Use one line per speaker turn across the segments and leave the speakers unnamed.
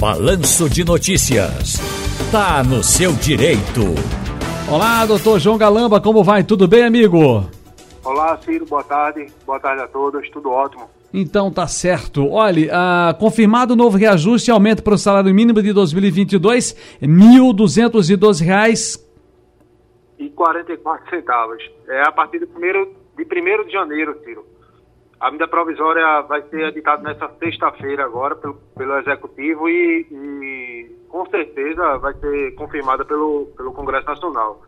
Balanço de Notícias. Tá no seu direito.
Olá, doutor João Galamba, como vai? Tudo bem, amigo?
Olá, Ciro, boa tarde. Boa tarde a todos, tudo ótimo.
Então tá certo. Olha, ah, confirmado o novo reajuste e aumento para o salário mínimo de 2022, R$ 1.212
E 44 centavos. É a partir do primeiro, de 1 de janeiro, Ciro. A medida provisória vai ser editada nessa sexta-feira agora pelo, pelo Executivo e, e, com certeza vai ser confirmada pelo, pelo Congresso Nacional.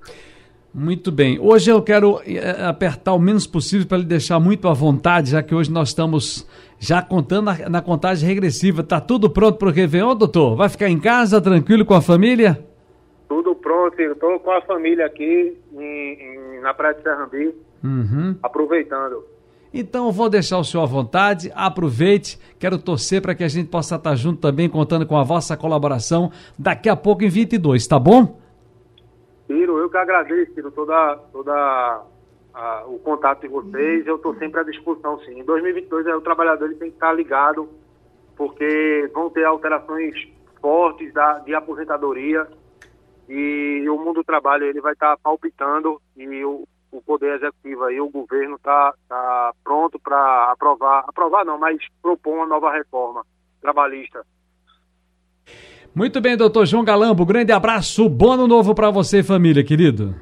Muito bem. Hoje eu quero eh, apertar o menos possível para lhe deixar muito à vontade, já que hoje nós estamos já contando na, na contagem regressiva. Tá tudo pronto para o Réveillon, doutor? Vai ficar em casa, tranquilo com a família?
Tudo pronto, estou com a família aqui em, em, na Praia de Serrambi, uhum. aproveitando.
Então vou deixar o senhor à vontade, aproveite, quero torcer para que a gente possa estar junto também, contando com a vossa colaboração daqui a pouco em 22, tá bom?
Ciro, eu que agradeço, Ciro, toda, toda a, o contato de vocês, eu estou sempre à disposição, sim. Em 2022 o trabalhador ele tem que estar ligado, porque vão ter alterações fortes da, de aposentadoria e o mundo do trabalho ele vai estar palpitando e o, o Poder Executivo e o governo está tá pronto para aprovar, aprovar não, mas propor uma nova reforma trabalhista.
Muito bem, doutor João Galambo, grande abraço, bom ano novo para você família, querido.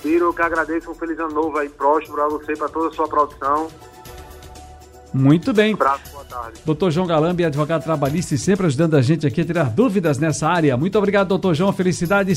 Ciro, que agradeço, um feliz ano novo aí, próximo para você e para toda a sua produção.
Muito bem.
Um abraço, boa tarde.
Doutor João Galambi, advogado trabalhista e sempre ajudando a gente aqui a tirar dúvidas nessa área. Muito obrigado, doutor João, felicidades.